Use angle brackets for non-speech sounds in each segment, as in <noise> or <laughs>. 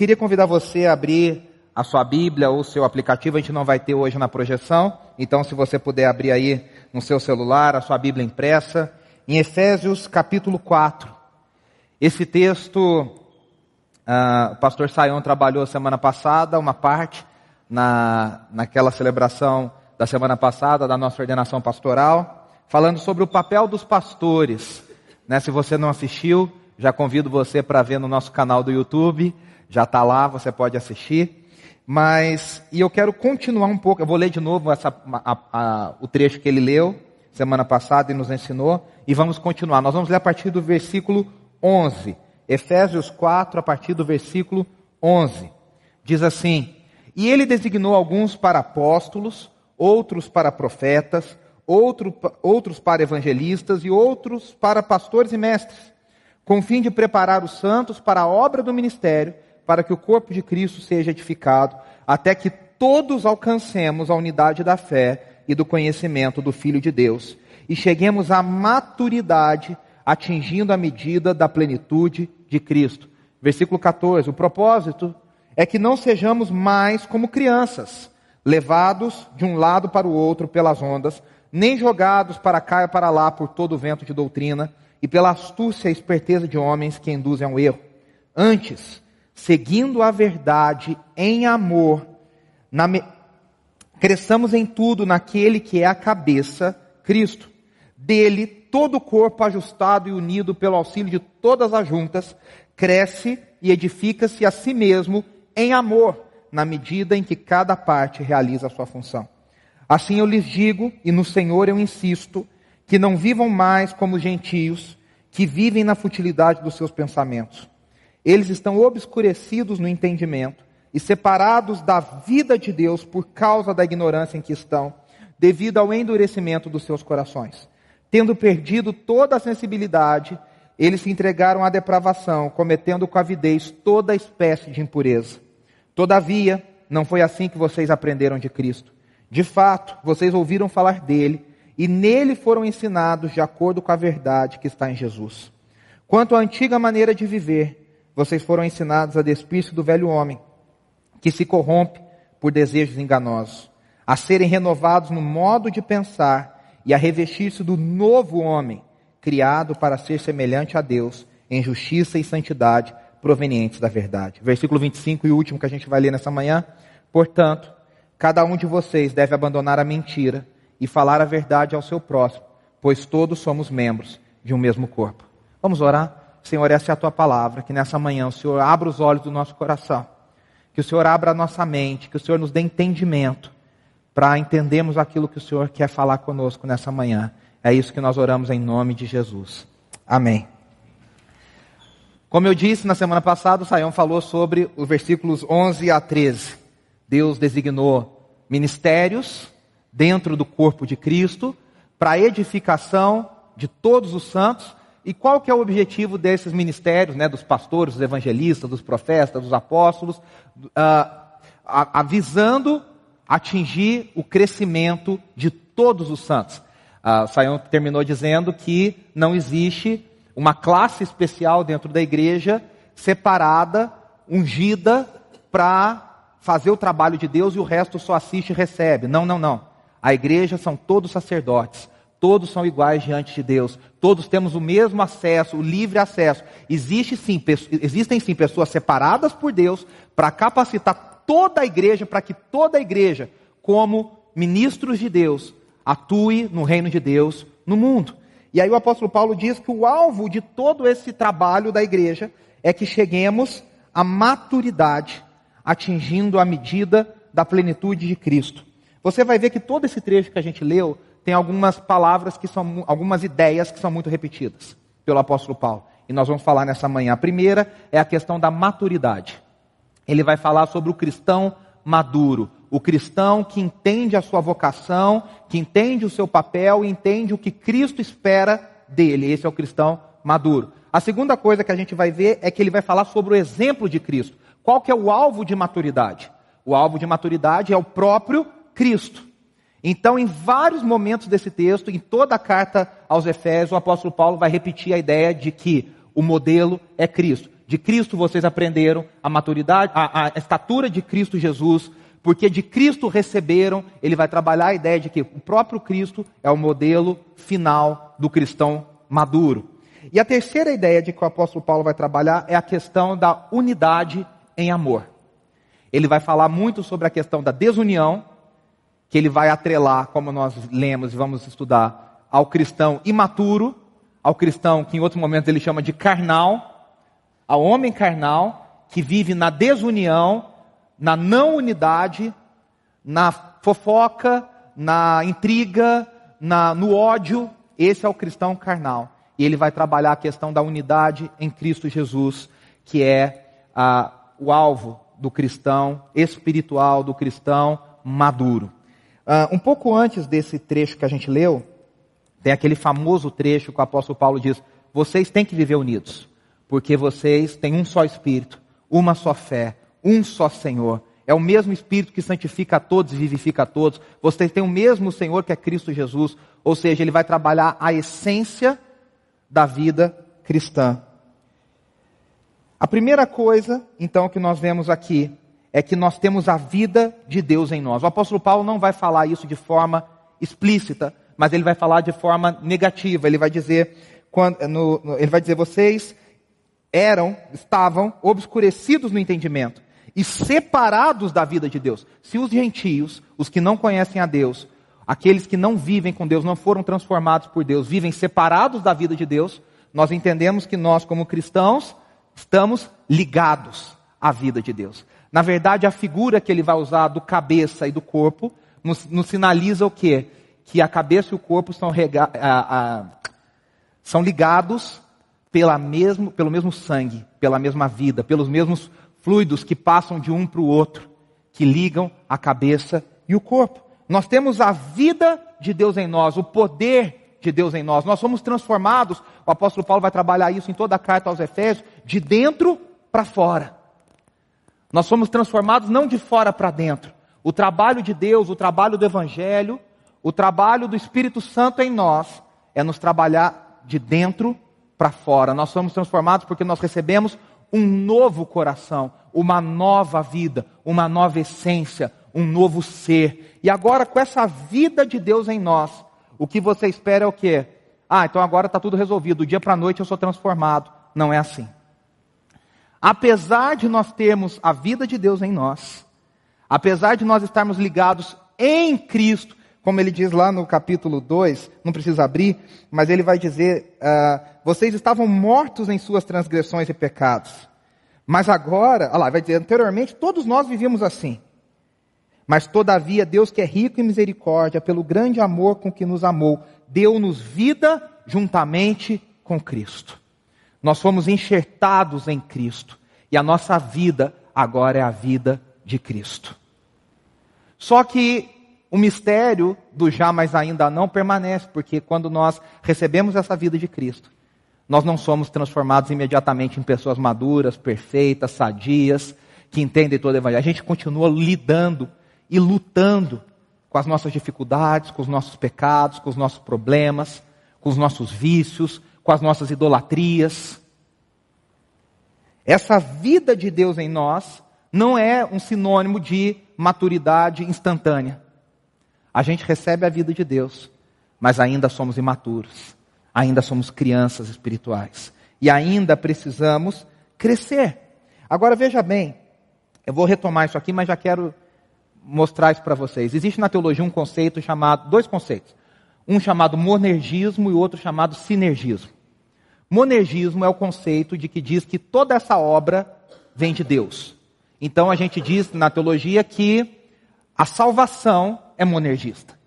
Queria convidar você a abrir a sua Bíblia ou o seu aplicativo, a gente não vai ter hoje na projeção, então se você puder abrir aí no seu celular a sua Bíblia impressa, em Efésios capítulo 4. Esse texto, uh, o pastor Saião trabalhou semana passada, uma parte, na, naquela celebração da semana passada da nossa ordenação pastoral, falando sobre o papel dos pastores. Né? Se você não assistiu, já convido você para ver no nosso canal do YouTube, já está lá, você pode assistir. Mas, e eu quero continuar um pouco, eu vou ler de novo essa, a, a, o trecho que ele leu semana passada e nos ensinou, e vamos continuar. Nós vamos ler a partir do versículo 11. Efésios 4, a partir do versículo 11. Diz assim: E ele designou alguns para apóstolos, outros para profetas, outro, outros para evangelistas e outros para pastores e mestres, com o fim de preparar os santos para a obra do ministério para que o corpo de Cristo seja edificado, até que todos alcancemos a unidade da fé e do conhecimento do Filho de Deus e cheguemos à maturidade, atingindo a medida da plenitude de Cristo. Versículo 14. O propósito é que não sejamos mais como crianças, levados de um lado para o outro pelas ondas, nem jogados para cá e para lá por todo o vento de doutrina e pela astúcia e esperteza de homens que induzem ao erro. Antes, seguindo a verdade em amor, me... cresçamos em tudo naquele que é a cabeça, Cristo. Dele, todo o corpo ajustado e unido pelo auxílio de todas as juntas, cresce e edifica-se a si mesmo em amor, na medida em que cada parte realiza a sua função. Assim eu lhes digo, e no Senhor eu insisto, que não vivam mais como gentios, que vivem na futilidade dos seus pensamentos eles estão obscurecidos no entendimento e separados da vida de Deus por causa da ignorância em que estão, devido ao endurecimento dos seus corações. Tendo perdido toda a sensibilidade, eles se entregaram à depravação, cometendo com avidez toda espécie de impureza. Todavia, não foi assim que vocês aprenderam de Cristo. De fato, vocês ouviram falar dele e nele foram ensinados de acordo com a verdade que está em Jesus. Quanto à antiga maneira de viver, vocês foram ensinados a despir-se do velho homem, que se corrompe por desejos enganosos, a serem renovados no modo de pensar e a revestir-se do novo homem, criado para ser semelhante a Deus em justiça e santidade provenientes da verdade. Versículo 25 e último que a gente vai ler nessa manhã. Portanto, cada um de vocês deve abandonar a mentira e falar a verdade ao seu próximo, pois todos somos membros de um mesmo corpo. Vamos orar? Senhor, essa é a tua palavra, que nessa manhã o Senhor abra os olhos do nosso coração, que o Senhor abra a nossa mente, que o Senhor nos dê entendimento para entendermos aquilo que o Senhor quer falar conosco nessa manhã. É isso que nós oramos em nome de Jesus. Amém. Como eu disse na semana passada, o Saião falou sobre os versículos 11 a 13. Deus designou ministérios dentro do corpo de Cristo para edificação de todos os santos e qual que é o objetivo desses ministérios, né, dos pastores, dos evangelistas, dos profetas, dos apóstolos, uh, avisando atingir o crescimento de todos os santos. Uh, Saião terminou dizendo que não existe uma classe especial dentro da igreja separada, ungida para fazer o trabalho de Deus e o resto só assiste e recebe. Não, não, não. A igreja são todos sacerdotes. Todos são iguais diante de Deus. Todos temos o mesmo acesso, o livre acesso. Existe sim, existem sim pessoas separadas por Deus para capacitar toda a igreja, para que toda a igreja, como ministros de Deus, atue no reino de Deus no mundo. E aí o apóstolo Paulo diz que o alvo de todo esse trabalho da igreja é que cheguemos à maturidade, atingindo a medida da plenitude de Cristo. Você vai ver que todo esse trecho que a gente leu tem algumas palavras que são, algumas ideias que são muito repetidas pelo apóstolo Paulo. E nós vamos falar nessa manhã. A primeira é a questão da maturidade. Ele vai falar sobre o cristão maduro, o cristão que entende a sua vocação, que entende o seu papel e entende o que Cristo espera dele. Esse é o cristão maduro. A segunda coisa que a gente vai ver é que ele vai falar sobre o exemplo de Cristo. Qual que é o alvo de maturidade? O alvo de maturidade é o próprio Cristo. Então, em vários momentos desse texto, em toda a carta aos Efésios, o apóstolo Paulo vai repetir a ideia de que o modelo é Cristo, De Cristo vocês aprenderam a maturidade, a, a estatura de Cristo Jesus, porque de Cristo receberam, ele vai trabalhar a ideia de que o próprio Cristo é o modelo final do cristão maduro. E a terceira ideia de que o apóstolo Paulo vai trabalhar é a questão da unidade em amor. Ele vai falar muito sobre a questão da desunião, que ele vai atrelar, como nós lemos e vamos estudar, ao cristão imaturo, ao cristão que em outros momentos ele chama de carnal, ao homem carnal, que vive na desunião, na não unidade, na fofoca, na intriga, na, no ódio. Esse é o cristão carnal. E ele vai trabalhar a questão da unidade em Cristo Jesus, que é ah, o alvo do cristão espiritual, do cristão maduro. Uh, um pouco antes desse trecho que a gente leu, tem aquele famoso trecho que o apóstolo Paulo diz: vocês têm que viver unidos, porque vocês têm um só espírito, uma só fé, um só Senhor. É o mesmo Espírito que santifica a todos e vivifica a todos. Vocês têm o mesmo Senhor que é Cristo Jesus. Ou seja, ele vai trabalhar a essência da vida cristã. A primeira coisa, então, que nós vemos aqui é que nós temos a vida de Deus em nós. O apóstolo Paulo não vai falar isso de forma explícita, mas ele vai falar de forma negativa. Ele vai dizer, quando, no, no, ele vai dizer, vocês eram, estavam obscurecidos no entendimento e separados da vida de Deus. Se os gentios, os que não conhecem a Deus, aqueles que não vivem com Deus, não foram transformados por Deus, vivem separados da vida de Deus, nós entendemos que nós, como cristãos, estamos ligados à vida de Deus. Na verdade, a figura que ele vai usar do cabeça e do corpo nos, nos sinaliza o quê? Que a cabeça e o corpo são, rega, são ligados pela mesmo, pelo mesmo sangue, pela mesma vida, pelos mesmos fluidos que passam de um para o outro, que ligam a cabeça e o corpo. Nós temos a vida de Deus em nós, o poder de Deus em nós. Nós somos transformados, o apóstolo Paulo vai trabalhar isso em toda a carta aos Efésios, de dentro para fora. Nós somos transformados não de fora para dentro. O trabalho de Deus, o trabalho do Evangelho, o trabalho do Espírito Santo em nós é nos trabalhar de dentro para fora. Nós somos transformados porque nós recebemos um novo coração, uma nova vida, uma nova essência, um novo ser. E agora, com essa vida de Deus em nós, o que você espera é o quê? Ah, então agora está tudo resolvido. Do dia para a noite eu sou transformado. Não é assim. Apesar de nós termos a vida de Deus em nós, apesar de nós estarmos ligados em Cristo, como ele diz lá no capítulo 2, não precisa abrir, mas ele vai dizer: uh, vocês estavam mortos em suas transgressões e pecados. Mas agora, olha lá, vai dizer, anteriormente todos nós vivíamos assim. Mas todavia, Deus que é rico em misericórdia, pelo grande amor com que nos amou, deu-nos vida juntamente com Cristo. Nós fomos enxertados em Cristo. E a nossa vida agora é a vida de Cristo. Só que o mistério do já, mas ainda não permanece, porque quando nós recebemos essa vida de Cristo, nós não somos transformados imediatamente em pessoas maduras, perfeitas, sadias, que entendem todo o evangelho. A gente continua lidando e lutando com as nossas dificuldades, com os nossos pecados, com os nossos problemas, com os nossos vícios, com as nossas idolatrias. Essa vida de Deus em nós não é um sinônimo de maturidade instantânea. A gente recebe a vida de Deus, mas ainda somos imaturos, ainda somos crianças espirituais e ainda precisamos crescer. Agora veja bem, eu vou retomar isso aqui, mas já quero mostrar isso para vocês. Existe na teologia um conceito chamado, dois conceitos. Um chamado monergismo e outro chamado sinergismo. Monergismo é o conceito de que diz que toda essa obra vem de Deus. Então a gente diz na teologia que a salvação é monergista.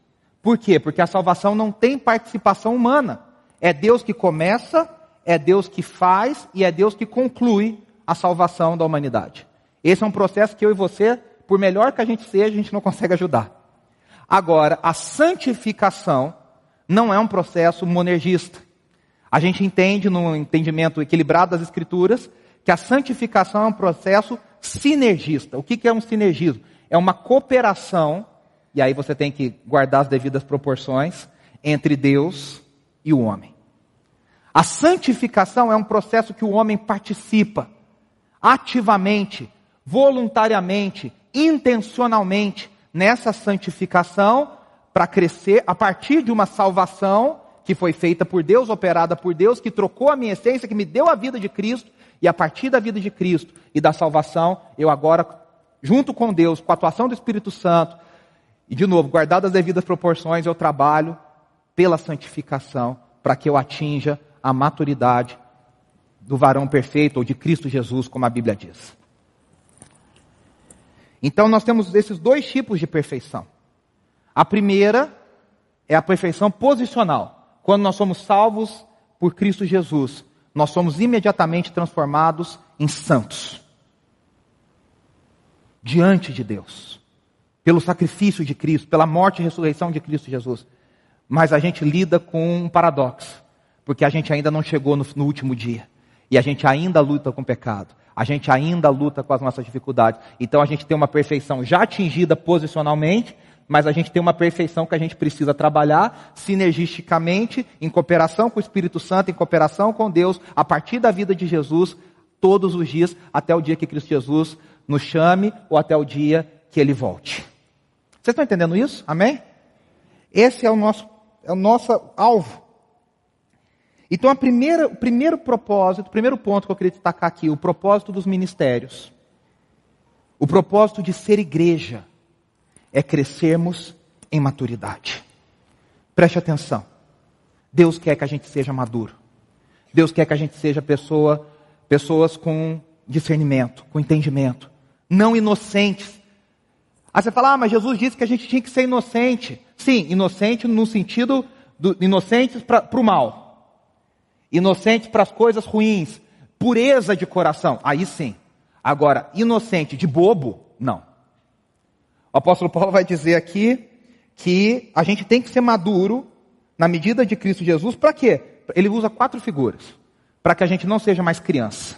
Por quê? Porque a salvação não tem participação humana. É Deus que começa, é Deus que faz e é Deus que conclui a salvação da humanidade. Esse é um processo que eu e você por melhor que a gente seja, a gente não consegue ajudar. Agora, a santificação não é um processo monergista. A gente entende, no entendimento equilibrado das Escrituras, que a santificação é um processo sinergista. O que é um sinergismo? É uma cooperação, e aí você tem que guardar as devidas proporções, entre Deus e o homem. A santificação é um processo que o homem participa. ativamente, voluntariamente, intencionalmente nessa santificação para crescer a partir de uma salvação que foi feita por Deus, operada por Deus, que trocou a minha essência, que me deu a vida de Cristo, e a partir da vida de Cristo e da salvação, eu agora, junto com Deus, com a atuação do Espírito Santo, e de novo, guardadas as devidas proporções, eu trabalho pela santificação, para que eu atinja a maturidade do varão perfeito, ou de Cristo Jesus, como a Bíblia diz. Então nós temos esses dois tipos de perfeição. A primeira é a perfeição posicional. Quando nós somos salvos por Cristo Jesus, nós somos imediatamente transformados em santos. Diante de Deus. Pelo sacrifício de Cristo, pela morte e ressurreição de Cristo Jesus. Mas a gente lida com um paradoxo. Porque a gente ainda não chegou no, no último dia. E a gente ainda luta com o pecado. A gente ainda luta com as nossas dificuldades. Então a gente tem uma perfeição já atingida posicionalmente, mas a gente tem uma perfeição que a gente precisa trabalhar sinergisticamente, em cooperação com o Espírito Santo, em cooperação com Deus, a partir da vida de Jesus, todos os dias, até o dia que Cristo Jesus nos chame ou até o dia que ele volte. Vocês estão entendendo isso? Amém? Esse é o nosso, é o nosso alvo. Então, primeira, o primeiro propósito, o primeiro ponto que eu queria destacar aqui, o propósito dos ministérios. O propósito de ser igreja é crescermos em maturidade. Preste atenção. Deus quer que a gente seja maduro. Deus quer que a gente seja pessoa, pessoas com discernimento, com entendimento, não inocentes. Aí você fala, ah, mas Jesus disse que a gente tinha que ser inocente. Sim, inocente no sentido do inocentes para o mal inocente para as coisas ruins, pureza de coração, aí sim. Agora, inocente de bobo, não. O apóstolo Paulo vai dizer aqui que a gente tem que ser maduro na medida de Cristo Jesus, para quê? Ele usa quatro figuras, para que a gente não seja mais criança.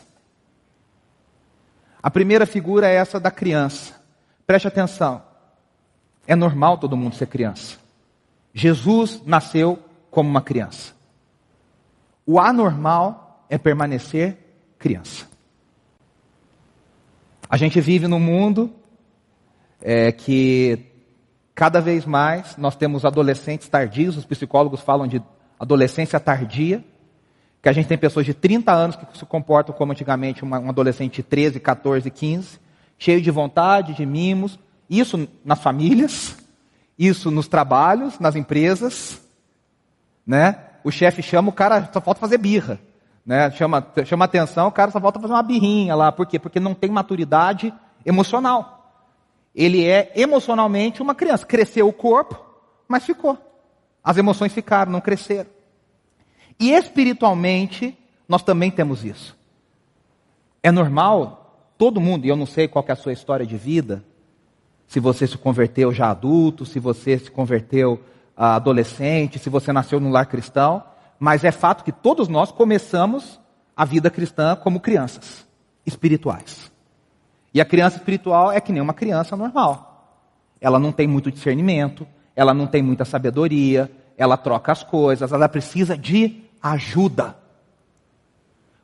A primeira figura é essa da criança. Preste atenção. É normal todo mundo ser criança. Jesus nasceu como uma criança. O anormal é permanecer criança. A gente vive num mundo é, que cada vez mais nós temos adolescentes tardios, os psicólogos falam de adolescência tardia, que a gente tem pessoas de 30 anos que se comportam como antigamente uma, um adolescente de 13, 14, 15, cheio de vontade, de mimos, isso nas famílias, isso nos trabalhos, nas empresas, né? o chefe chama, o cara só falta fazer birra. Né? Chama, chama atenção, o cara só falta fazer uma birrinha lá. Por quê? Porque não tem maturidade emocional. Ele é emocionalmente uma criança. Cresceu o corpo, mas ficou. As emoções ficaram, não cresceram. E espiritualmente, nós também temos isso. É normal, todo mundo, e eu não sei qual é a sua história de vida, se você se converteu já adulto, se você se converteu adolescente, se você nasceu num lar cristão, mas é fato que todos nós começamos a vida cristã como crianças espirituais. E a criança espiritual é que nem uma criança normal. Ela não tem muito discernimento, ela não tem muita sabedoria, ela troca as coisas, ela precisa de ajuda.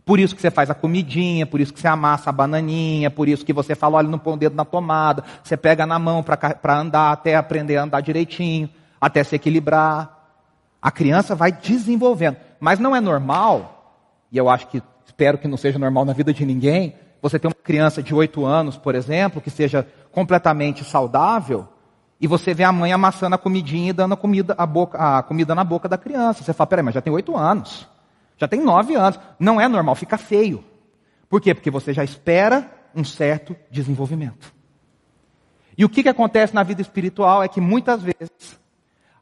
Por isso que você faz a comidinha, por isso que você amassa a bananinha, por isso que você fala, olha, não põe o dedo na tomada, você pega na mão para andar até aprender a andar direitinho até se equilibrar. A criança vai desenvolvendo. Mas não é normal, e eu acho que, espero que não seja normal na vida de ninguém, você ter uma criança de 8 anos, por exemplo, que seja completamente saudável, e você vê a mãe amassando a comidinha e dando a comida, a boca, a comida na boca da criança. Você fala, peraí, mas já tem 8 anos. Já tem 9 anos. Não é normal, fica feio. Por quê? Porque você já espera um certo desenvolvimento. E o que, que acontece na vida espiritual é que muitas vezes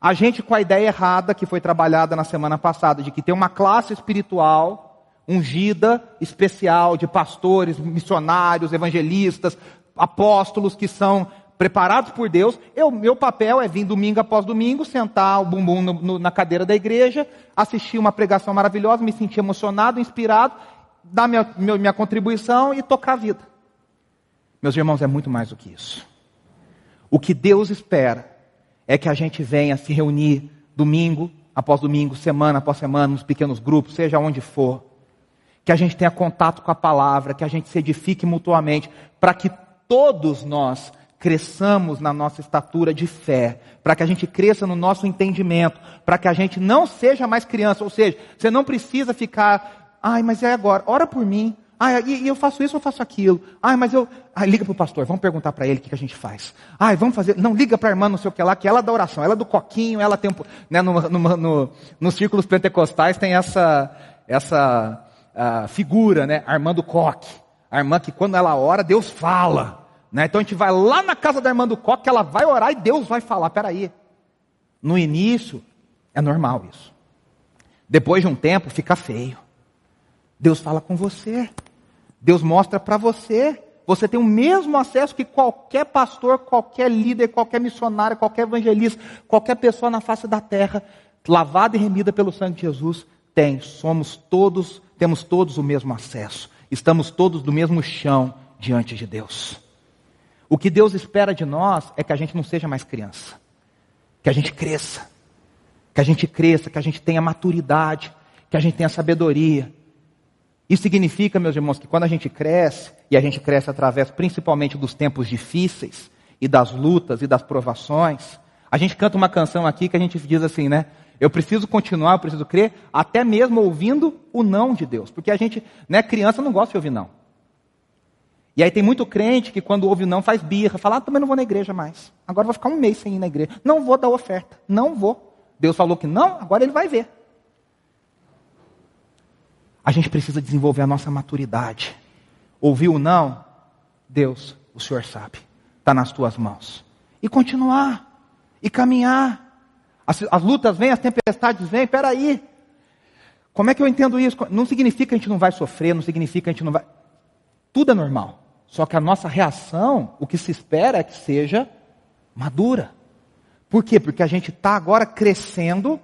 a gente com a ideia errada que foi trabalhada na semana passada, de que tem uma classe espiritual ungida, especial, de pastores, missionários, evangelistas, apóstolos que são preparados por Deus. Eu, meu papel é vir domingo após domingo, sentar o bumbum no, no, na cadeira da igreja, assistir uma pregação maravilhosa, me sentir emocionado, inspirado, dar minha, minha, minha contribuição e tocar a vida. Meus irmãos, é muito mais do que isso. O que Deus espera é que a gente venha se reunir domingo após domingo, semana após semana, nos pequenos grupos, seja onde for. Que a gente tenha contato com a palavra, que a gente se edifique mutuamente, para que todos nós cresçamos na nossa estatura de fé, para que a gente cresça no nosso entendimento, para que a gente não seja mais criança, ou seja, você não precisa ficar, ai, mas é agora, ora por mim, ai, e, eu faço isso, eu faço aquilo, ai, mas eu, ai, liga para o pastor, vamos perguntar para ele o que, que, a gente faz, ai, vamos fazer, não, liga para a irmã, não sei o que lá, que ela é da oração, ela é do coquinho, ela tem, né, no, no, no, nos círculos pentecostais tem essa, essa figura, né, a irmã do coque, a irmã que quando ela ora, Deus fala, né? Então a gente vai lá na casa da irmã do coque, ela vai orar e Deus vai falar. Peraí. No início, é normal isso. Depois de um tempo, fica feio. Deus fala com você. Deus mostra para você. Você tem o mesmo acesso que qualquer pastor, qualquer líder, qualquer missionário, qualquer evangelista, qualquer pessoa na face da terra, lavada e remida pelo sangue de Jesus, tem. Somos todos, temos todos o mesmo acesso. Estamos todos do mesmo chão diante de Deus. O que Deus espera de nós é que a gente não seja mais criança, que a gente cresça, que a gente cresça, que a gente tenha maturidade, que a gente tenha sabedoria. Isso significa, meus irmãos, que quando a gente cresce, e a gente cresce através principalmente dos tempos difíceis, e das lutas e das provações, a gente canta uma canção aqui que a gente diz assim, né? Eu preciso continuar, eu preciso crer, até mesmo ouvindo o não de Deus. Porque a gente, né, criança não gosta de ouvir não. E aí tem muito crente que quando ouve não faz birra, fala, ah, também não vou na igreja mais. Agora vou ficar um mês sem ir na igreja. Não vou dar oferta. Não vou. Deus falou que não, agora ele vai ver. A gente precisa desenvolver a nossa maturidade. Ouviu não? Deus, o Senhor sabe. Está nas tuas mãos. E continuar. E caminhar. As, as lutas vêm, as tempestades vêm, peraí. Como é que eu entendo isso? Não significa que a gente não vai sofrer, não significa que a gente não vai. Tudo é normal. Só que a nossa reação, o que se espera é que seja madura. Por quê? Porque a gente está agora crescendo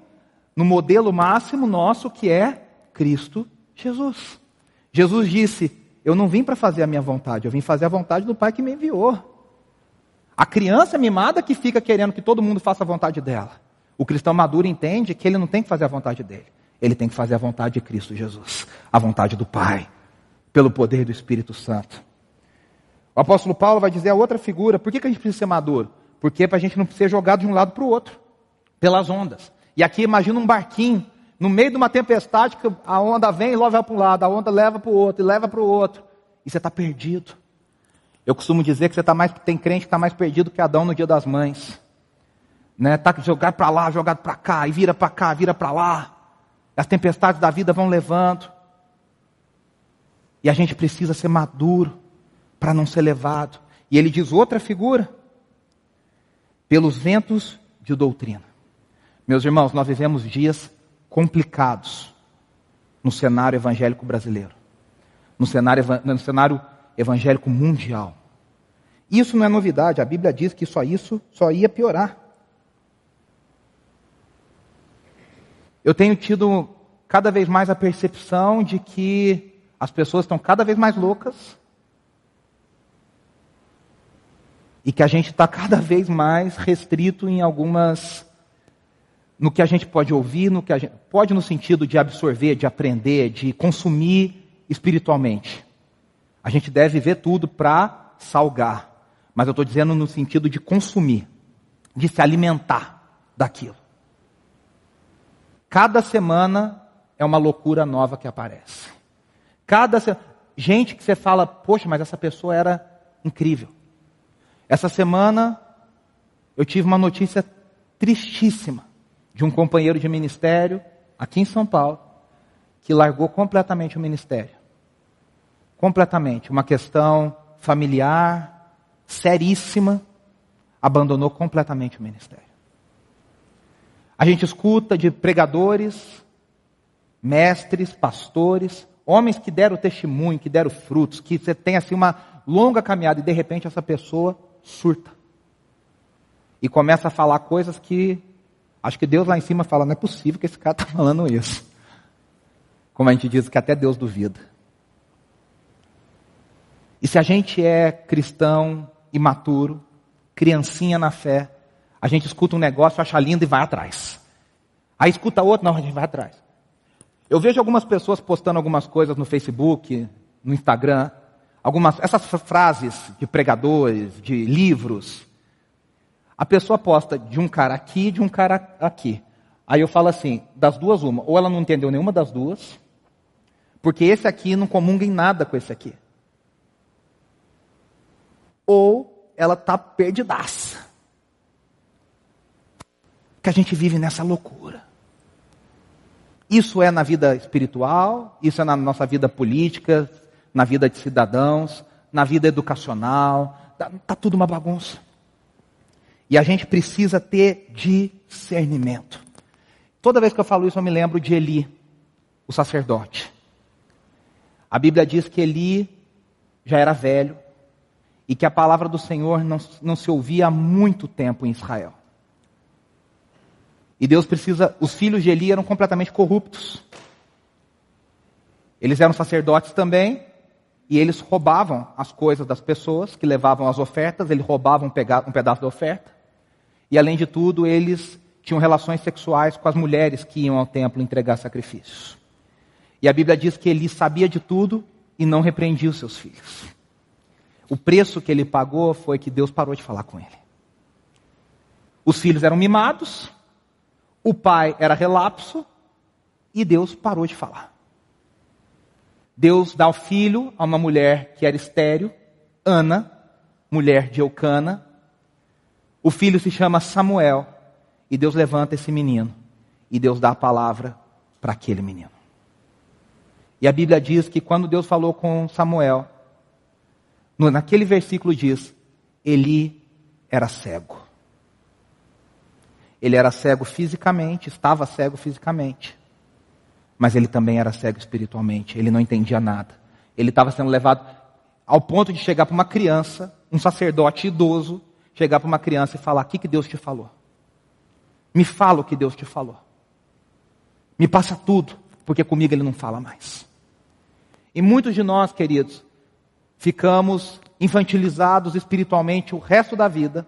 no modelo máximo nosso que é Cristo Jesus. Jesus disse: Eu não vim para fazer a minha vontade, eu vim fazer a vontade do Pai que me enviou. A criança mimada que fica querendo que todo mundo faça a vontade dela. O cristão maduro entende que ele não tem que fazer a vontade dele, ele tem que fazer a vontade de Cristo Jesus, a vontade do Pai, pelo poder do Espírito Santo. O apóstolo Paulo vai dizer a outra figura, por que, a gente precisa ser maduro? Porque para a gente não ser jogado de um lado para o outro, pelas ondas. E aqui imagina um barquinho, no meio de uma tempestade, que a onda vem e leva para um lado, a onda leva para o outro, e leva para o outro. E você está perdido. Eu costumo dizer que você está mais, tem crente que está mais perdido que Adão no dia das mães. Né? Tá jogado para lá, jogado para cá, e vira para cá, vira para lá. As tempestades da vida vão levando. E a gente precisa ser maduro para não ser levado. E ele diz outra figura: pelos ventos de doutrina. Meus irmãos, nós vivemos dias complicados no cenário evangélico brasileiro, no cenário, no cenário evangélico mundial. Isso não é novidade, a Bíblia diz que só isso só ia piorar. Eu tenho tido cada vez mais a percepção de que as pessoas estão cada vez mais loucas, e que a gente está cada vez mais restrito em algumas. no que a gente pode ouvir, no que a gente. pode no sentido de absorver, de aprender, de consumir espiritualmente. A gente deve ver tudo para salgar. Mas eu estou dizendo no sentido de consumir, de se alimentar daquilo. Cada semana é uma loucura nova que aparece. Cada se... gente que você fala, poxa, mas essa pessoa era incrível. Essa semana eu tive uma notícia tristíssima de um companheiro de ministério aqui em São Paulo que largou completamente o ministério. Completamente. Uma questão familiar, seríssima, abandonou completamente o ministério. A gente escuta de pregadores, mestres, pastores, homens que deram testemunho, que deram frutos, que você tem assim uma longa caminhada e de repente essa pessoa surta. E começa a falar coisas que acho que Deus lá em cima fala, não é possível que esse cara está falando isso. Como a gente diz que até Deus duvida. E se a gente é cristão, imaturo, criancinha na fé, a gente escuta um negócio, acha lindo e vai atrás. Aí escuta outro, não, a gente vai atrás. Eu vejo algumas pessoas postando algumas coisas no Facebook, no Instagram, algumas essas frases de pregadores, de livros. A pessoa posta de um cara aqui de um cara aqui. Aí eu falo assim, das duas uma, ou ela não entendeu nenhuma das duas, porque esse aqui não comunga em nada com esse aqui. Ou ela está perdidaça. Que a gente vive nessa loucura. Isso é na vida espiritual, isso é na nossa vida política, na vida de cidadãos, na vida educacional. Está tá tudo uma bagunça. E a gente precisa ter discernimento. Toda vez que eu falo isso, eu me lembro de Eli, o sacerdote. A Bíblia diz que Eli já era velho e que a palavra do Senhor não, não se ouvia há muito tempo em Israel. E Deus precisa, os filhos de Eli eram completamente corruptos. Eles eram sacerdotes também, e eles roubavam as coisas das pessoas que levavam as ofertas, eles roubavam um pedaço da oferta. E além de tudo, eles tinham relações sexuais com as mulheres que iam ao templo entregar sacrifícios. E a Bíblia diz que ele sabia de tudo e não repreendia os seus filhos. O preço que ele pagou foi que Deus parou de falar com ele. Os filhos eram mimados, o pai era relapso e Deus parou de falar. Deus dá o filho a uma mulher que era estéreo, Ana, mulher de Eucana. O filho se chama Samuel e Deus levanta esse menino e Deus dá a palavra para aquele menino. E a Bíblia diz que quando Deus falou com Samuel, naquele versículo diz, Eli era cego. Ele era cego fisicamente, estava cego fisicamente. Mas ele também era cego espiritualmente. Ele não entendia nada. Ele estava sendo levado ao ponto de chegar para uma criança, um sacerdote idoso, chegar para uma criança e falar: O que, que Deus te falou? Me fala o que Deus te falou. Me passa tudo, porque comigo ele não fala mais. E muitos de nós, queridos, ficamos infantilizados espiritualmente o resto da vida,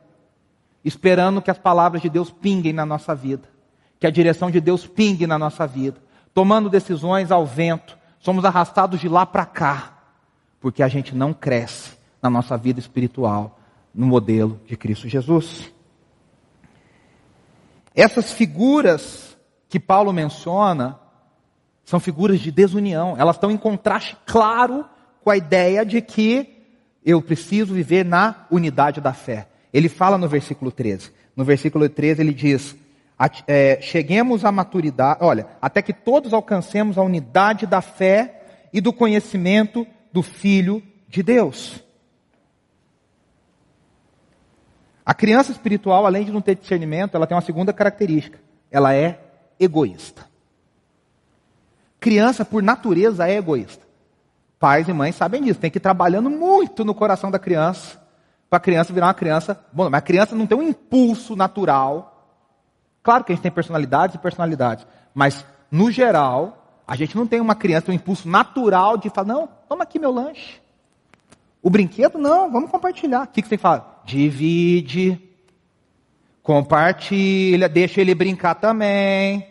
esperando que as palavras de Deus pinguem na nossa vida, que a direção de Deus pingue na nossa vida, tomando decisões ao vento, somos arrastados de lá para cá, porque a gente não cresce na nossa vida espiritual no modelo de Cristo Jesus. Essas figuras que Paulo menciona são figuras de desunião, elas estão em contraste claro com a ideia de que eu preciso viver na unidade da fé. Ele fala no versículo 13. No versículo 13 ele diz: é, cheguemos à maturidade, olha, até que todos alcancemos a unidade da fé e do conhecimento do Filho de Deus. A criança espiritual, além de não ter discernimento, ela tem uma segunda característica. Ela é egoísta. Criança, por natureza, é egoísta. Pais e mães sabem disso. Tem que ir trabalhando muito no coração da criança para a criança virar uma criança. Bom, mas a criança não tem um impulso natural. Claro que a gente tem personalidades e personalidades, mas no geral, a gente não tem uma criança um impulso natural de falar: não, toma aqui meu lanche. O brinquedo, não, vamos compartilhar. O que, que você fala? Divide, compartilha, deixa ele brincar também.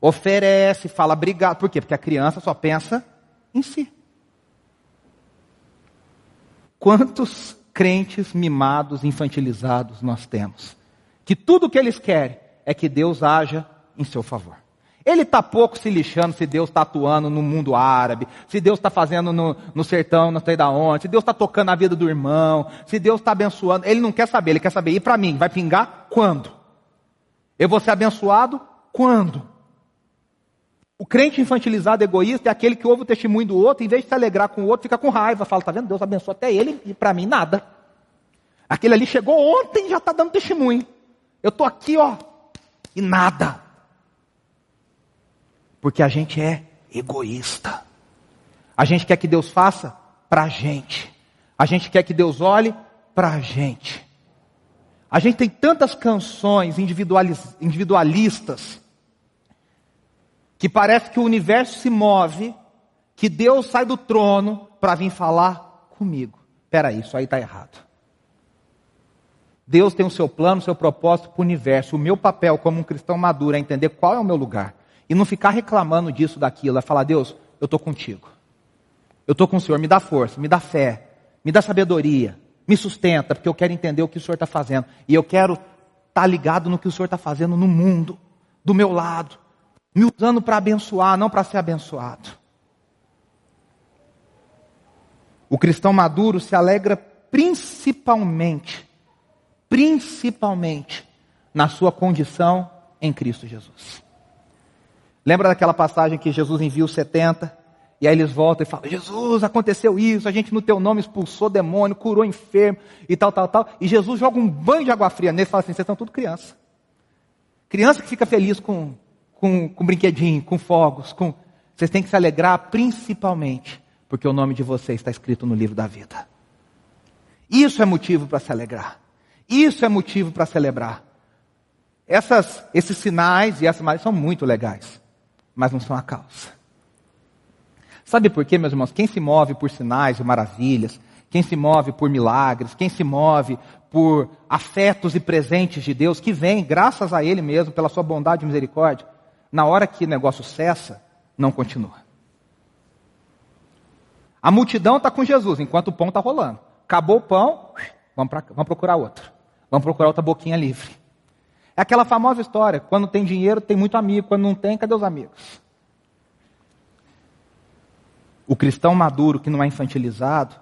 Oferece, fala obrigado. Por quê? Porque a criança só pensa em si. Quantos crentes mimados, infantilizados nós temos? Que tudo que eles querem é que Deus haja em seu favor. Ele está pouco se lixando se Deus está atuando no mundo árabe, se Deus está fazendo no, no, sertão, não sei da onde, se Deus está tocando a vida do irmão, se Deus está abençoando. Ele não quer saber, ele quer saber, e para mim, vai pingar quando? Eu vou ser abençoado quando? O crente infantilizado, egoísta, é aquele que ouve o testemunho do outro, em vez de se alegrar com o outro, fica com raiva. Fala, tá vendo? Deus abençoou até ele e para mim nada. Aquele ali chegou ontem e já está dando testemunho. Eu estou aqui, ó, e nada. Porque a gente é egoísta. A gente quer que Deus faça para a gente. A gente quer que Deus olhe para a gente. A gente tem tantas canções individualistas que parece que o universo se move, que Deus sai do trono para vir falar comigo. Espera aí, isso aí está errado. Deus tem o seu plano, o seu propósito para o universo. O meu papel como um cristão maduro é entender qual é o meu lugar. e não ficar reclamando disso, daquilo, é falar, Deus, eu estou contigo. Eu estou com o Senhor, me dá força, me dá fé, me dá sabedoria, me sustenta, porque eu quero entender o que o Senhor está fazendo. E eu quero estar tá ligado no que o Senhor está fazendo no mundo, do meu lado, me usando para abençoar, não para ser abençoado. O cristão maduro se alegra principalmente, principalmente, na sua condição em Cristo Jesus. Lembra daquela passagem que Jesus envia os 70? E aí eles voltam e falam: Jesus, aconteceu isso, a gente no teu nome expulsou demônio, curou enfermo e tal, tal, tal. E Jesus joga um banho de água fria neles e fala assim: vocês estão tudo criança. Criança que fica feliz com, com, com brinquedinho, com fogos, com. Vocês têm que se alegrar principalmente, porque o nome de vocês está escrito no livro da vida. Isso é motivo para se alegrar. Isso é motivo para celebrar. Essas, esses sinais e essas imagens são muito legais, mas não são a causa. Sabe por quê, meus irmãos? Quem se move por sinais e maravilhas, quem se move por milagres, quem se move por afetos e presentes de Deus que vêm graças a Ele mesmo, pela sua bondade e misericórdia, na hora que o negócio cessa, não continua. A multidão está com Jesus enquanto o pão está rolando. Acabou o pão, vamos, pra, vamos procurar outro. Vamos procurar outra boquinha livre. É aquela famosa história: quando tem dinheiro, tem muito amigo, quando não tem, cadê os amigos? O cristão maduro que não é infantilizado,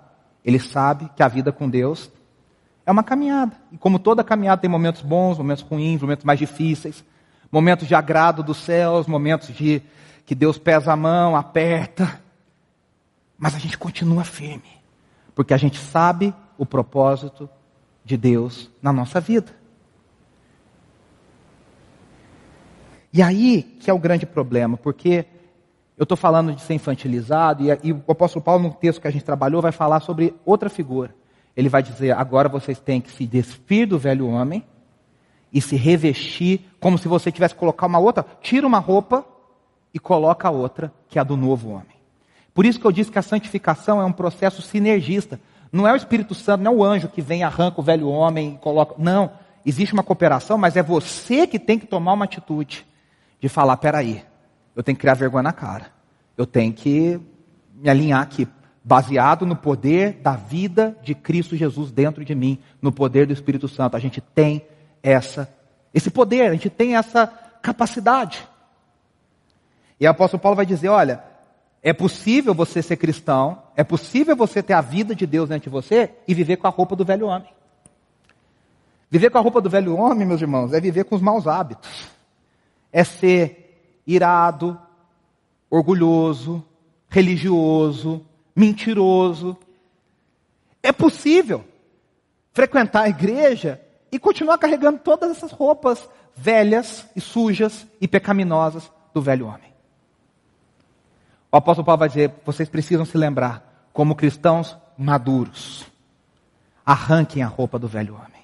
ele sabe que a vida com Deus é uma caminhada. E como toda caminhada tem momentos bons, momentos ruins, momentos mais difíceis, momentos de agrado dos céus, momentos de que Deus pesa a mão, aperta. Mas a gente continua firme, porque a gente sabe o propósito de Deus na nossa vida. E aí que é o grande problema, porque eu estou falando de ser infantilizado, e, e, o apóstolo Paulo, no texto que a gente trabalhou, vai falar sobre outra figura. Ele vai dizer: agora vocês têm que se despir do velho homem e se revestir, como se você tivesse que colocar uma outra, tira uma roupa e coloca outra, que é a do novo homem. Por isso que eu disse que a santificação é um processo sinergista. Não é o Espírito Santo, não é o anjo que vem, arranca o velho homem e coloca. Não. Existe uma cooperação, mas é você que tem que tomar uma atitude de falar: peraí, eu tenho que criar vergonha na cara. Eu tenho que me alinhar aqui, baseado no poder da vida de Cristo Jesus dentro de mim, no poder do Espírito Santo. A gente tem essa, esse poder, a gente tem essa capacidade. E o apóstolo Paulo vai dizer: olha, é possível você ser cristão, é possível você ter a vida de Deus dentro de você e viver com a roupa do velho homem. Viver com a roupa do velho homem, meus irmãos, é viver com os maus hábitos. É ser irado, orgulhoso, religioso, mentiroso. É possível frequentar a igreja e continuar carregando todas essas roupas velhas e sujas e pecaminosas do velho homem. O apóstolo Paulo vai dizer: vocês precisam se lembrar, como cristãos maduros, arranquem a roupa do velho homem,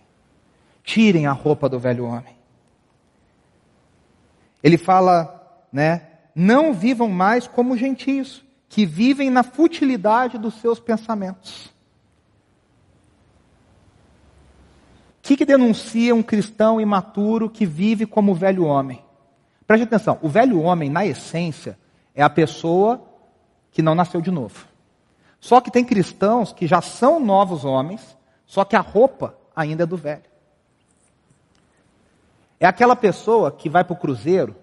tirem a roupa do velho homem. Ele fala né? Não vivam mais como gentios, que vivem na futilidade dos seus pensamentos. Que, que denuncia um cristão imaturo que vive como velho homem? Preste atenção, o velho homem, na essência, é a pessoa que não nasceu de novo. Só que tem cristãos que já são novos homens, só que a roupa ainda é do velho. É aquela pessoa que vai para o cruzeiro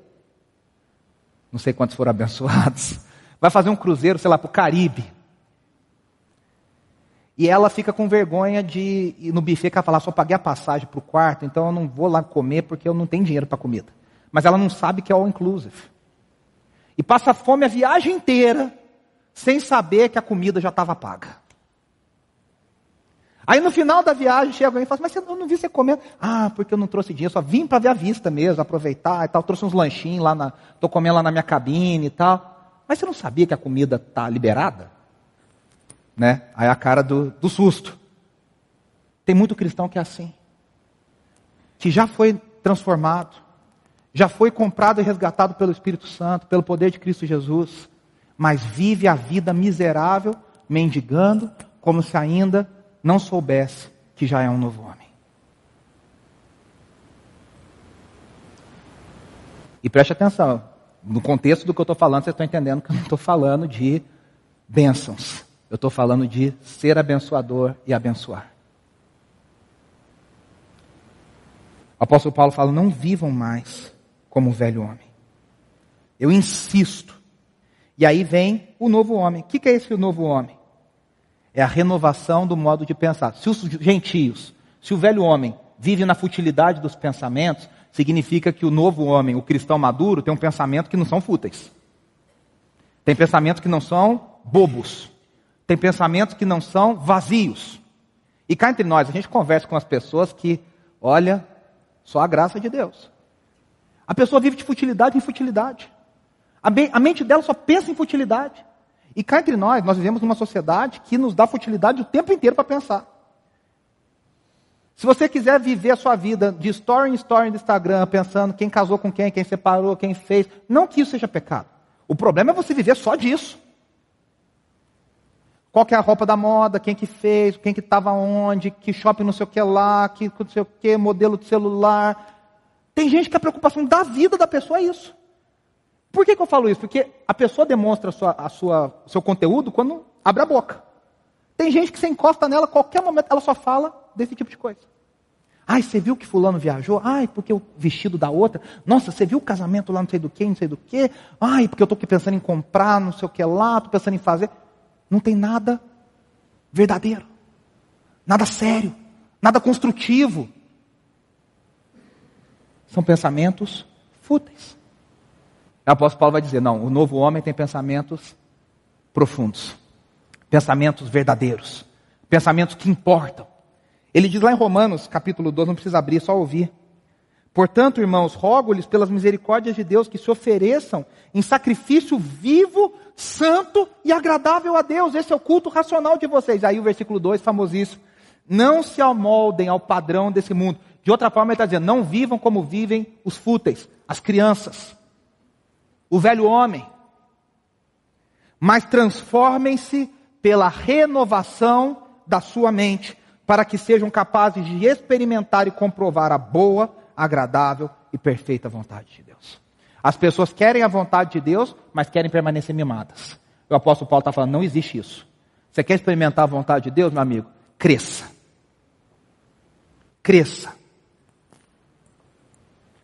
não sei quantos foram abençoados, <laughs> vai fazer um cruzeiro, sei lá, para o Caribe. E ela fica com vergonha de ir no buffet, que ela fala, só paguei a passagem para o quarto, então eu não vou lá comer porque eu não tenho dinheiro para comida. Mas ela não sabe que é all inclusive. E passa fome a viagem inteira, sem saber que a comida já estava paga. Aí no final da viagem chega alguém e fala, mas eu não vi você comendo. Ah, porque eu não trouxe dinheiro, só vim para ver a vista mesmo, aproveitar e tal. Trouxe uns lanchinhos lá na. Estou comendo lá na minha cabine e tal. Mas você não sabia que a comida está liberada? Né? Aí a cara do, do susto. Tem muito cristão que é assim. Que já foi transformado, já foi comprado e resgatado pelo Espírito Santo, pelo poder de Cristo Jesus, mas vive a vida miserável, mendigando, como se ainda não soubesse que já é um novo homem. E preste atenção, no contexto do que eu estou falando, vocês estão entendendo que eu não estou falando de bênçãos. Eu estou falando de ser abençoador e abençoar. O apóstolo Paulo fala: não vivam mais como o velho homem. Eu insisto. E aí vem o novo homem. O que é esse novo homem? É a renovação do modo de pensar. Se os gentios, se o velho homem vive na futilidade dos pensamentos, significa que o novo homem, o cristão maduro, tem um pensamento que não são fúteis. Tem pensamentos que não são bobos. Tem pensamentos que não são vazios. E cá entre nós, a gente conversa com as pessoas que, olha, só a graça de Deus. A pessoa vive de futilidade em futilidade. A mente dela só pensa em futilidade. E cá entre nós, nós vivemos numa sociedade que nos dá futilidade o tempo inteiro para pensar. Se você quiser viver a sua vida de story em story no Instagram, pensando quem casou com quem, quem separou, quem fez, não que isso seja pecado. O problema é você viver só disso. Qual que é a roupa da moda, quem que fez, quem que estava onde, que shopping não sei o que lá, que não sei o que, modelo de celular. Tem gente que a preocupação da vida da pessoa é isso. Por que, que eu falo isso? Porque a pessoa demonstra a sua, a sua, seu conteúdo quando abre a boca. Tem gente que você encosta nela, qualquer momento ela só fala desse tipo de coisa. Ai, você viu que fulano viajou? Ai, porque o vestido da outra. Nossa, você viu o casamento lá não sei do que, não sei do que. Ai, porque eu estou aqui pensando em comprar, não sei o que lá, estou pensando em fazer. Não tem nada verdadeiro. Nada sério. Nada construtivo. São pensamentos fúteis. O apóstolo Paulo vai dizer: não, o novo homem tem pensamentos profundos, pensamentos verdadeiros, pensamentos que importam. Ele diz lá em Romanos, capítulo 12, não precisa abrir, é só ouvir. Portanto, irmãos, rogo-lhes pelas misericórdias de Deus que se ofereçam em sacrifício vivo, santo e agradável a Deus. Esse é o culto racional de vocês. Aí o versículo 2, famosíssimo. Não se amoldem ao padrão desse mundo. De outra forma, ele está dizendo: não vivam como vivem os fúteis, as crianças o velho homem, mas transformem-se pela renovação da sua mente, para que sejam capazes de experimentar e comprovar a boa, agradável e perfeita vontade de Deus. As pessoas querem a vontade de Deus, mas querem permanecer mimadas. O apóstolo Paulo está falando: não existe isso. Você quer experimentar a vontade de Deus, meu amigo? Cresça. Cresça.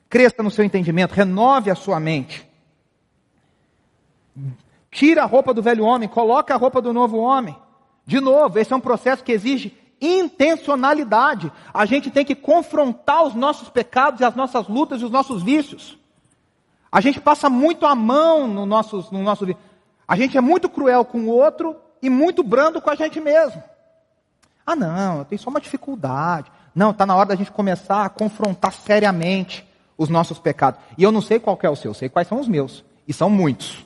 Cresça no seu entendimento, renove a sua mente. Tira a roupa do velho homem, coloca a roupa do novo homem. De novo, esse é um processo que exige intencionalidade. A gente tem que confrontar os nossos pecados e as nossas lutas e os nossos vícios. A gente passa muito a mão no nosso, no nosso A gente é muito cruel com o outro e muito brando com a gente mesmo. Ah, não, eu tenho só uma dificuldade. Não, está na hora da gente começar a confrontar seriamente os nossos pecados. E eu não sei qual é o seu, eu sei quais são os meus. E são muitos.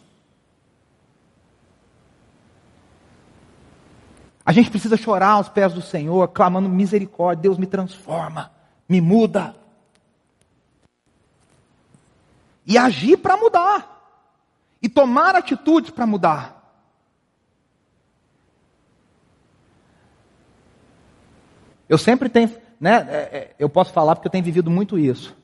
A gente precisa chorar aos pés do Senhor, clamando misericórdia. Deus me transforma, me muda. E agir para mudar. E tomar atitudes para mudar. Eu sempre tenho, né? É, é, eu posso falar porque eu tenho vivido muito isso.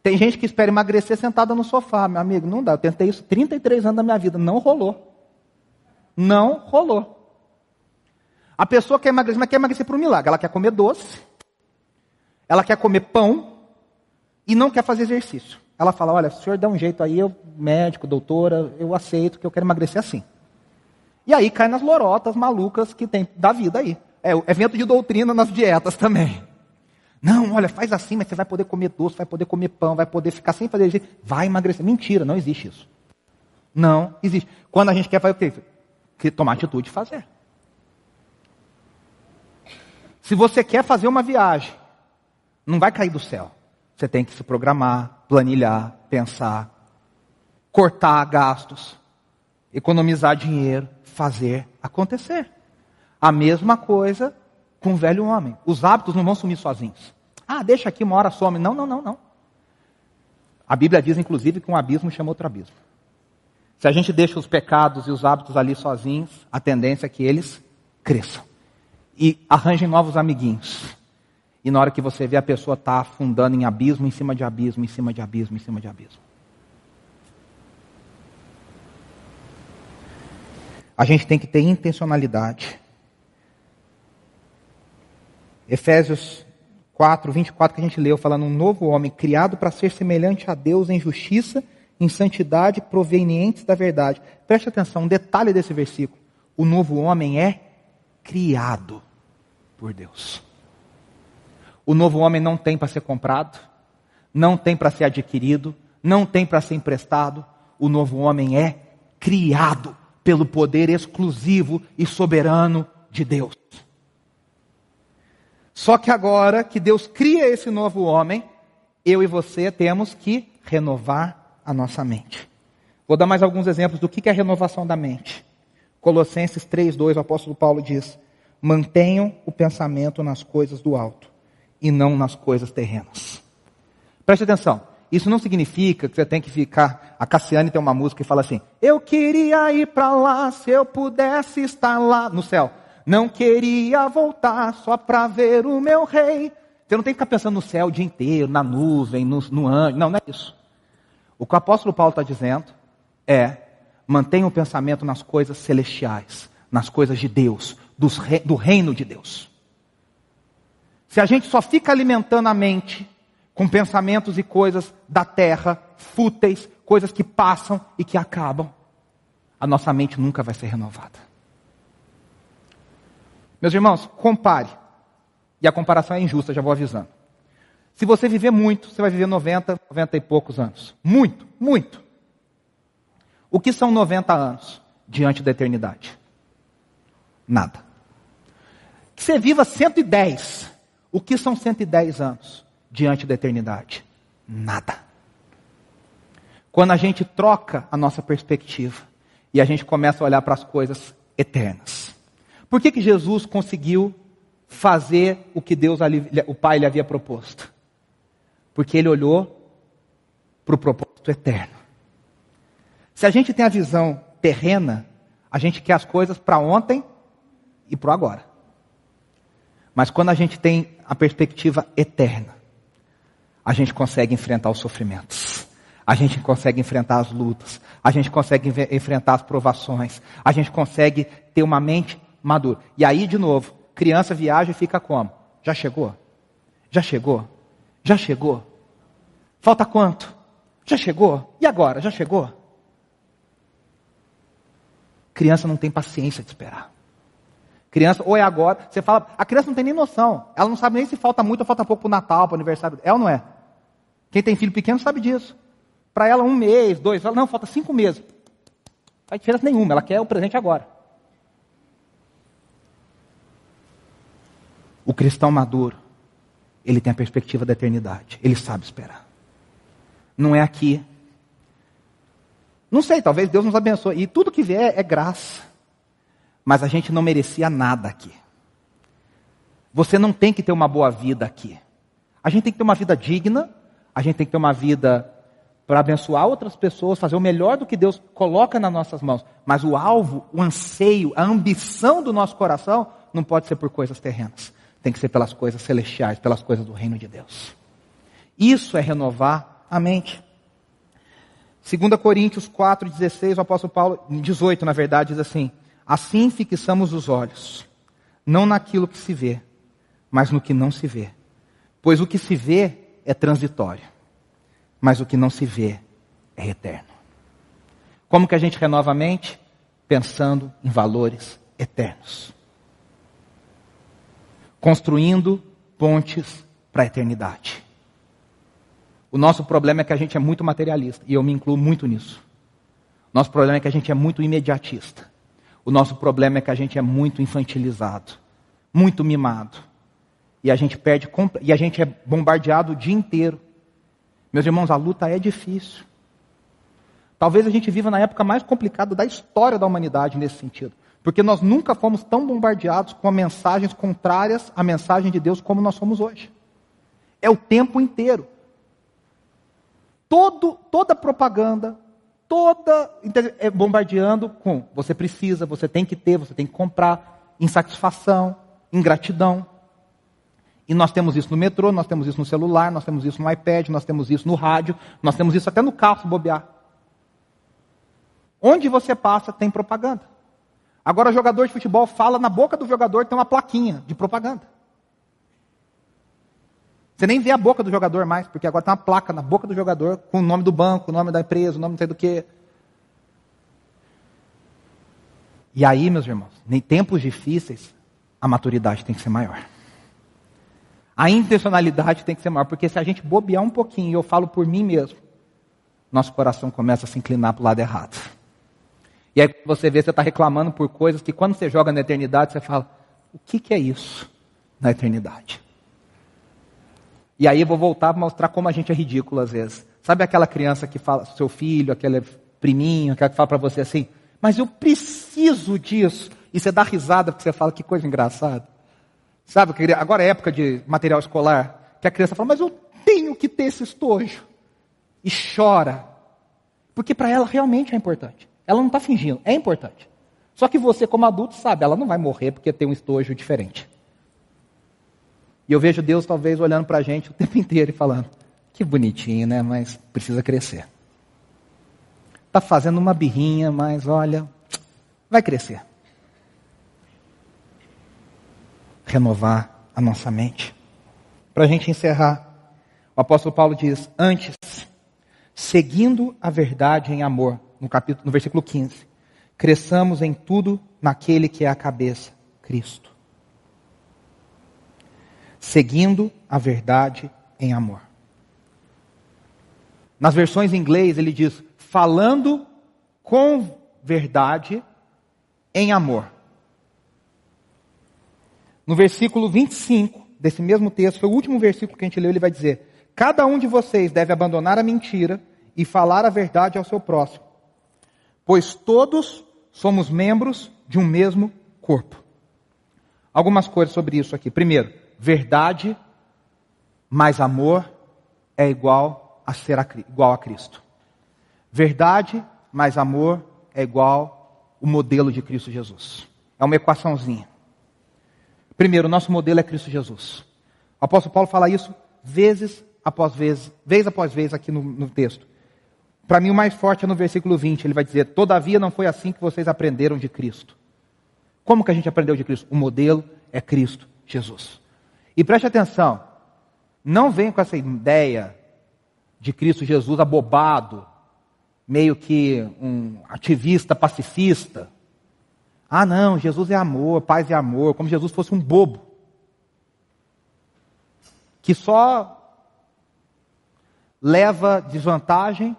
Tem gente que espera emagrecer sentada no sofá, meu amigo. Não dá. Eu tentei isso 33 anos da minha vida. Não rolou. Não rolou. A pessoa quer emagrecer, mas quer emagrecer por um milagre. Ela quer comer doce, ela quer comer pão e não quer fazer exercício. Ela fala: Olha, o senhor dá um jeito aí, eu, médico, doutora, eu aceito que eu quero emagrecer assim. E aí cai nas lorotas malucas que tem da vida aí. É evento de doutrina nas dietas também. Não, olha, faz assim, mas você vai poder comer doce, vai poder comer pão, vai poder ficar sem fazer exercício. Vai emagrecer. Mentira, não existe isso. Não existe. Quando a gente quer fazer o quê? Tomar atitude e fazer. Se você quer fazer uma viagem, não vai cair do céu. Você tem que se programar, planilhar, pensar, cortar gastos, economizar dinheiro, fazer acontecer. A mesma coisa com o velho homem. Os hábitos não vão sumir sozinhos. Ah, deixa aqui, uma hora some. Não, não, não, não. A Bíblia diz, inclusive, que um abismo chama outro abismo. Se a gente deixa os pecados e os hábitos ali sozinhos, a tendência é que eles cresçam e arranjem novos amiguinhos. E na hora que você vê a pessoa está afundando em abismo, em cima de abismo, em cima de abismo, em cima de abismo. A gente tem que ter intencionalidade. Efésios 4, 24, que a gente leu, falando: Um novo homem criado para ser semelhante a Deus em justiça, em santidade, provenientes da verdade. Preste atenção, um detalhe desse versículo: O novo homem é criado por Deus. O novo homem não tem para ser comprado, não tem para ser adquirido, não tem para ser emprestado. O novo homem é criado pelo poder exclusivo e soberano de Deus. Só que agora que Deus cria esse novo homem, eu e você temos que renovar a nossa mente. Vou dar mais alguns exemplos do que é a renovação da mente. Colossenses 3,2, o apóstolo Paulo diz: mantenham o pensamento nas coisas do alto e não nas coisas terrenas. Preste atenção, isso não significa que você tem que ficar. A Cassiane tem uma música que fala assim: Eu queria ir para lá se eu pudesse estar lá no céu. Não queria voltar só para ver o meu rei. Você não tem que ficar pensando no céu o dia inteiro, na nuvem, no, no anjo. Não, não é isso. O que o apóstolo Paulo está dizendo é: mantenha o pensamento nas coisas celestiais, nas coisas de Deus, do reino de Deus. Se a gente só fica alimentando a mente com pensamentos e coisas da terra, fúteis, coisas que passam e que acabam, a nossa mente nunca vai ser renovada. Meus irmãos, compare. E a comparação é injusta, já vou avisando. Se você viver muito, você vai viver 90, 90 e poucos anos. Muito, muito. O que são 90 anos diante da eternidade? Nada. Que você viva 110. O que são 110 anos diante da eternidade? Nada. Quando a gente troca a nossa perspectiva e a gente começa a olhar para as coisas eternas. Por que, que Jesus conseguiu fazer o que Deus, o Pai lhe havia proposto? Porque ele olhou para o propósito eterno. Se a gente tem a visão terrena, a gente quer as coisas para ontem e para agora. Mas quando a gente tem a perspectiva eterna, a gente consegue enfrentar os sofrimentos. A gente consegue enfrentar as lutas, a gente consegue enfrentar as provações, a gente consegue ter uma mente madura. E aí, de novo, criança viaja e fica como? Já chegou? Já chegou? Já chegou? Falta quanto? Já chegou? E agora? Já chegou? Criança não tem paciência de esperar. Criança, ou é agora, você fala, a criança não tem nem noção. Ela não sabe nem se falta muito ou falta pouco para o Natal, para o aniversário. É ou não é? Quem tem filho pequeno sabe disso. Para ela, um mês, dois, ela, não, falta cinco meses. Não faz diferença nenhuma, ela quer o presente agora. O cristão maduro, ele tem a perspectiva da eternidade. Ele sabe esperar. Não é aqui. Não sei, talvez Deus nos abençoe. E tudo que vier é graça. Mas a gente não merecia nada aqui. Você não tem que ter uma boa vida aqui. A gente tem que ter uma vida digna. A gente tem que ter uma vida para abençoar outras pessoas, fazer o melhor do que Deus coloca nas nossas mãos. Mas o alvo, o anseio, a ambição do nosso coração não pode ser por coisas terrenas tem que ser pelas coisas celestiais, pelas coisas do reino de Deus. Isso é renovar a mente. 2 Coríntios 4, 16, o apóstolo Paulo, 18 na verdade, diz assim: Assim fixamos os olhos, não naquilo que se vê, mas no que não se vê. Pois o que se vê é transitório, mas o que não se vê é eterno. Como que a gente renova a mente? Pensando em valores eternos construindo pontes para a eternidade. O nosso problema é que a gente é muito materialista, e eu me incluo muito nisso. Nosso problema é que a gente é muito imediatista. O nosso problema é que a gente é muito infantilizado, muito mimado. E a gente perde e a gente é bombardeado o dia inteiro. Meus irmãos, a luta é difícil. Talvez a gente viva na época mais complicada da história da humanidade nesse sentido. Porque nós nunca fomos tão bombardeados com mensagens contrárias à mensagem de Deus como nós somos hoje. É o tempo inteiro. Todo, toda propaganda, toda é bombardeando com você precisa, você tem que ter, você tem que comprar, insatisfação, ingratidão. E nós temos isso no metrô, nós temos isso no celular, nós temos isso no iPad, nós temos isso no rádio, nós temos isso até no carro, bobear. Onde você passa, tem propaganda. Agora jogador de futebol fala na boca do jogador tem uma plaquinha de propaganda. Você nem vê a boca do jogador mais, porque agora tem uma placa na boca do jogador com o nome do banco, o nome da empresa, o nome não sei do que. E aí, meus irmãos, em tempos difíceis, a maturidade tem que ser maior. A intencionalidade tem que ser maior, porque se a gente bobear um pouquinho, e eu falo por mim mesmo, nosso coração começa a se inclinar para o lado errado. E aí você vê, você está reclamando por coisas que quando você joga na eternidade, você fala, o que, que é isso na eternidade? E aí eu vou voltar para mostrar como a gente é ridículo às vezes. Sabe aquela criança que fala, seu filho, aquele priminho, aquela que fala para você assim, mas eu preciso disso. E você dá risada porque você fala, que coisa engraçada. Sabe, agora é época de material escolar, que a criança fala, mas eu tenho que ter esse estojo. E chora. Porque para ela realmente é importante. Ela não está fingindo, é importante. Só que você, como adulto, sabe, ela não vai morrer porque tem um estojo diferente. E eu vejo Deus talvez olhando para a gente o tempo <laughs> inteiro e falando: que bonitinho, né? Mas precisa crescer. Está fazendo uma birrinha, mas olha, vai crescer. Renovar a nossa mente. Para a gente encerrar, o apóstolo Paulo diz: Antes, seguindo a verdade em amor, no, capítulo, no versículo 15, cresçamos em tudo naquele que é a cabeça, Cristo seguindo a verdade em amor. Nas versões em inglês ele diz falando com verdade em amor. No versículo 25 desse mesmo texto, foi o último versículo que a gente leu, ele vai dizer: Cada um de vocês deve abandonar a mentira e falar a verdade ao seu próximo, pois todos somos membros de um mesmo corpo. Algumas coisas sobre isso aqui. Primeiro, verdade mais amor é igual a ser a, igual a Cristo. Verdade mais amor é igual o modelo de Cristo Jesus. É uma equaçãozinha. Primeiro, nosso modelo é Cristo Jesus. O apóstolo Paulo fala isso vezes após vezes, vez após vez aqui no, no texto. Para mim, o mais forte é no versículo 20. Ele vai dizer: Todavia não foi assim que vocês aprenderam de Cristo. Como que a gente aprendeu de Cristo? O modelo é Cristo Jesus. E preste atenção, não venha com essa ideia de Cristo Jesus abobado, meio que um ativista pacifista. Ah, não, Jesus é amor, paz é amor, como Jesus fosse um bobo. Que só leva desvantagem,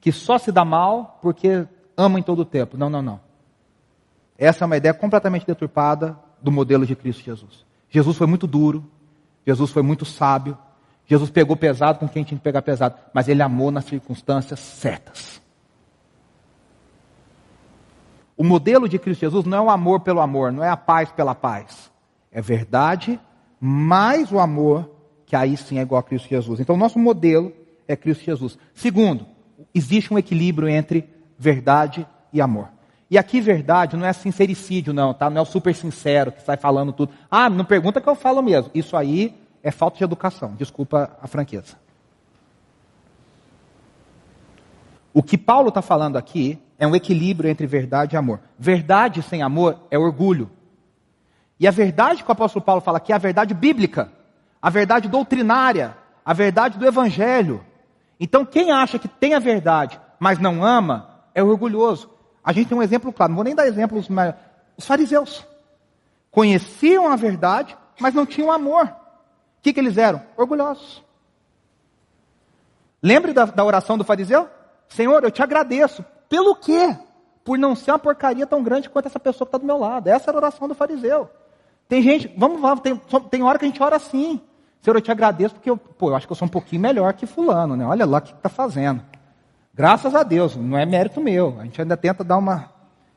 que só se dá mal porque ama em todo o tempo. Não, não, não. Essa é uma ideia completamente deturpada do modelo de Cristo Jesus. Jesus foi muito duro, Jesus foi muito sábio, Jesus pegou pesado com quem tinha que pegar pesado, mas ele amou nas circunstâncias certas. O modelo de Cristo Jesus não é o amor pelo amor, não é a paz pela paz. É verdade, mais o amor, que aí sim é igual a Cristo Jesus. Então, o nosso modelo é Cristo Jesus. Segundo, existe um equilíbrio entre verdade e amor. E aqui verdade não é sincericídio não, tá? Não é o super sincero que sai falando tudo. Ah, não pergunta que eu falo mesmo. Isso aí é falta de educação. Desculpa a franqueza. O que Paulo está falando aqui é um equilíbrio entre verdade e amor. Verdade sem amor é orgulho. E a verdade que o apóstolo Paulo fala aqui é a verdade bíblica, a verdade doutrinária, a verdade do evangelho. Então quem acha que tem a verdade, mas não ama, é orgulhoso. A gente tem um exemplo claro, não vou nem dar exemplos, mas os fariseus conheciam a verdade, mas não tinham amor. O que, que eles eram? Orgulhosos. Lembre da, da oração do fariseu? Senhor, eu te agradeço. Pelo quê? Por não ser uma porcaria tão grande quanto essa pessoa que está do meu lado. Essa era a oração do fariseu. Tem gente, vamos lá, tem, tem hora que a gente ora assim. Senhor, eu te agradeço porque eu, pô, eu acho que eu sou um pouquinho melhor que fulano, né? Olha lá o que está fazendo. Graças a Deus, não é mérito meu. A gente ainda tenta dar uma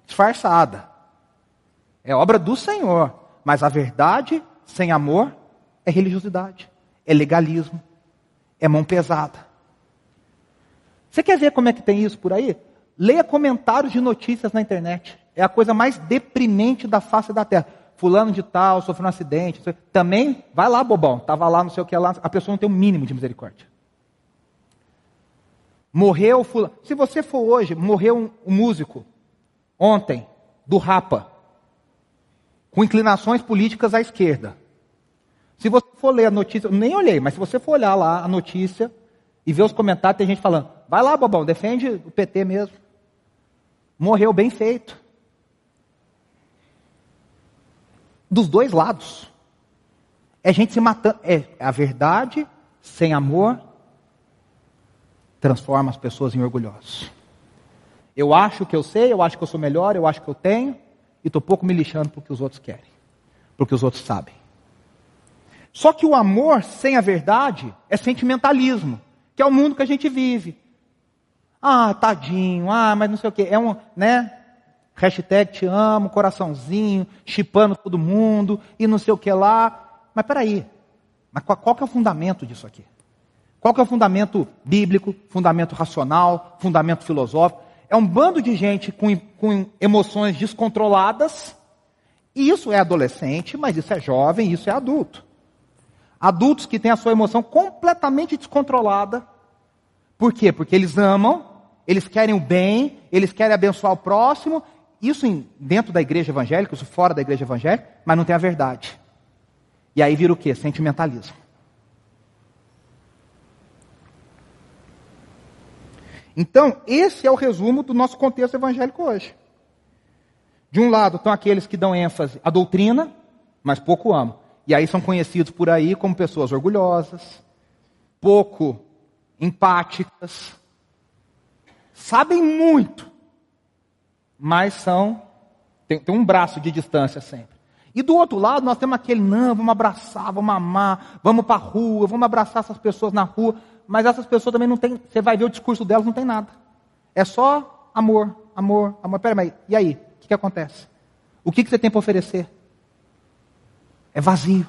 disfarçada. É obra do Senhor. Mas a verdade sem amor é religiosidade, é legalismo, é mão pesada. Você quer ver como é que tem isso por aí? Leia comentários de notícias na internet. É a coisa mais deprimente da face da terra. Fulano de tal, sofreu um acidente. Também, vai lá, bobão. Estava lá, não sei o que lá. A pessoa não tem o mínimo de misericórdia. Morreu fulano. Se você for hoje, morreu um, um músico ontem, do Rapa, com inclinações políticas à esquerda. Se você for ler a notícia, nem olhei, mas se você for olhar lá a notícia e ver os comentários, tem gente falando: vai lá, bobão, defende o PT mesmo. Morreu bem feito. Dos dois lados. É gente se matando. É a verdade sem amor transforma as pessoas em orgulhosos. Eu acho que eu sei, eu acho que eu sou melhor, eu acho que eu tenho, e estou pouco me lixando porque os outros querem, porque os outros sabem. Só que o amor sem a verdade é sentimentalismo, que é o mundo que a gente vive. Ah, tadinho, ah, mas não sei o quê. É um, né? Hashtag te amo, coraçãozinho, chipando todo mundo e não sei o que lá. Mas peraí, mas qual, qual que é o fundamento disso aqui? Qual que é o fundamento bíblico, fundamento racional, fundamento filosófico? É um bando de gente com, com emoções descontroladas, e isso é adolescente, mas isso é jovem, isso é adulto. Adultos que têm a sua emoção completamente descontrolada. Por quê? Porque eles amam, eles querem o bem, eles querem abençoar o próximo. Isso em, dentro da igreja evangélica, isso fora da igreja evangélica, mas não tem a verdade. E aí vira o quê? Sentimentalismo. Então, esse é o resumo do nosso contexto evangélico hoje. De um lado estão aqueles que dão ênfase à doutrina, mas pouco amam. E aí são conhecidos por aí como pessoas orgulhosas, pouco empáticas, sabem muito, mas são tem, tem um braço de distância sempre. E do outro lado nós temos aquele, não, vamos abraçar, vamos amar, vamos para a rua, vamos abraçar essas pessoas na rua mas essas pessoas também não têm, você vai ver o discurso delas, não tem nada. É só amor, amor, amor. Pera, mas e aí? O que, que acontece? O que, que você tem para oferecer? É vazio.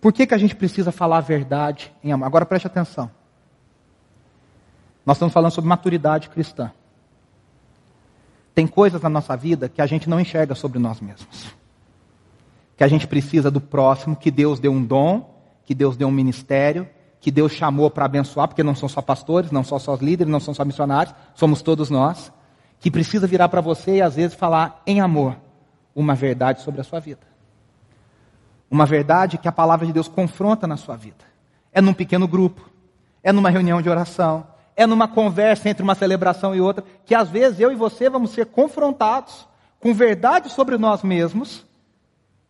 Por que, que a gente precisa falar a verdade em amor? Agora preste atenção. Nós estamos falando sobre maturidade cristã. Tem coisas na nossa vida que a gente não enxerga sobre nós mesmos que a gente precisa do próximo, que Deus deu um dom, que Deus deu um ministério, que Deus chamou para abençoar, porque não são só pastores, não são só líderes, não são só missionários, somos todos nós, que precisa virar para você e às vezes falar em amor uma verdade sobre a sua vida. Uma verdade que a palavra de Deus confronta na sua vida. É num pequeno grupo, é numa reunião de oração, é numa conversa entre uma celebração e outra, que às vezes eu e você vamos ser confrontados com verdades sobre nós mesmos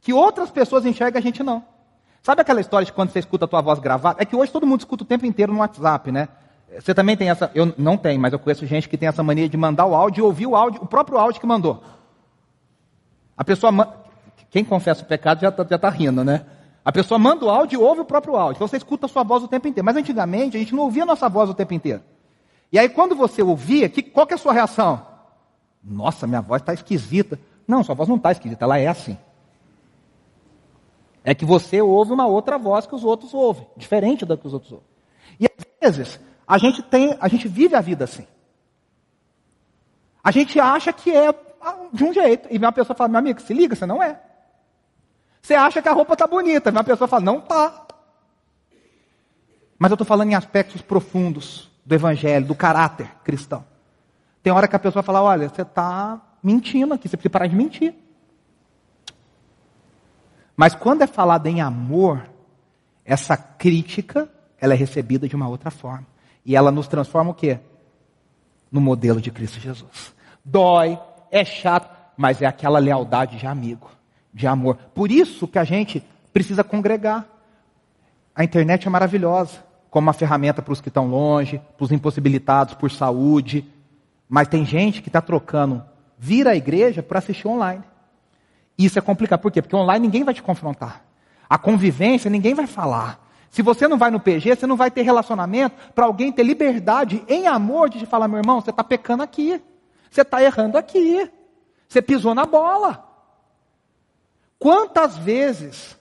que outras pessoas enxergam a gente não. Sabe aquela história de quando você escuta a tua voz gravada? É que hoje todo mundo escuta o tempo inteiro no WhatsApp, né? Você também tem essa, eu não tenho, mas eu conheço gente que tem essa mania de mandar o áudio e ouvir o áudio, o próprio áudio que mandou. A pessoa, quem confessa o pecado já está tá rindo, né? A pessoa manda o áudio e ouve o próprio áudio. Então você escuta a sua voz o tempo inteiro. Mas antigamente a gente não ouvia a nossa voz o tempo inteiro. E aí quando você ouvia, que, qual que é a sua reação? Nossa, minha voz está esquisita. Não, sua voz não está esquisita, ela é assim. É que você ouve uma outra voz que os outros ouvem, diferente da que os outros ouvem. E às vezes, a gente tem, a gente vive a vida assim. A gente acha que é de um jeito. E uma pessoa fala, meu amigo, se liga, você não é. Você acha que a roupa está bonita. E uma pessoa fala, não está. Mas eu estou falando em aspectos profundos do evangelho, do caráter cristão. Tem hora que a pessoa fala, olha, você está mentindo aqui, você precisa parar de mentir. Mas quando é falado em amor, essa crítica, ela é recebida de uma outra forma. E ela nos transforma o quê? No modelo de Cristo Jesus. Dói, é chato, mas é aquela lealdade de amigo, de amor. Por isso que a gente precisa congregar. A internet é maravilhosa, como uma ferramenta para os que estão longe, para os impossibilitados por saúde. Mas tem gente que está trocando vir à igreja para assistir online. Isso é complicado. Por quê? Porque online ninguém vai te confrontar. A convivência ninguém vai falar. Se você não vai no PG, você não vai ter relacionamento para alguém ter liberdade em amor de te falar, meu irmão, você está pecando aqui. Você está errando aqui. Você pisou na bola. Quantas vezes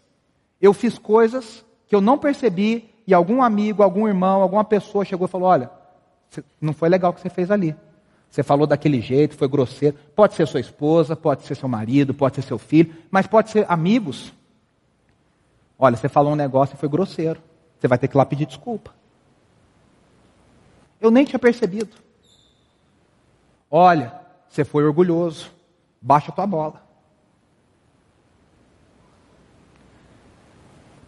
eu fiz coisas que eu não percebi e algum amigo, algum irmão, alguma pessoa chegou e falou: Olha, não foi legal o que você fez ali. Você falou daquele jeito, foi grosseiro. Pode ser sua esposa, pode ser seu marido, pode ser seu filho, mas pode ser amigos. Olha, você falou um negócio e foi grosseiro. Você vai ter que ir lá pedir desculpa. Eu nem tinha percebido. Olha, você foi orgulhoso, baixa a tua bola.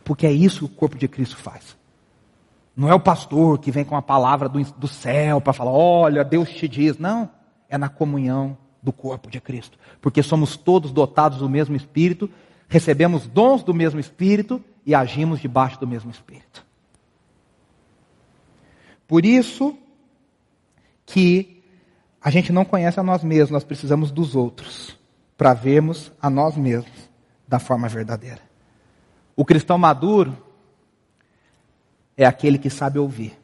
Porque é isso que o corpo de Cristo faz. Não é o pastor que vem com a palavra do, do céu para falar, olha, Deus te diz. Não, é na comunhão do corpo de Cristo. Porque somos todos dotados do mesmo Espírito, recebemos dons do mesmo Espírito e agimos debaixo do mesmo Espírito. Por isso que a gente não conhece a nós mesmos, nós precisamos dos outros para vermos a nós mesmos da forma verdadeira. O cristão maduro é aquele que sabe ouvir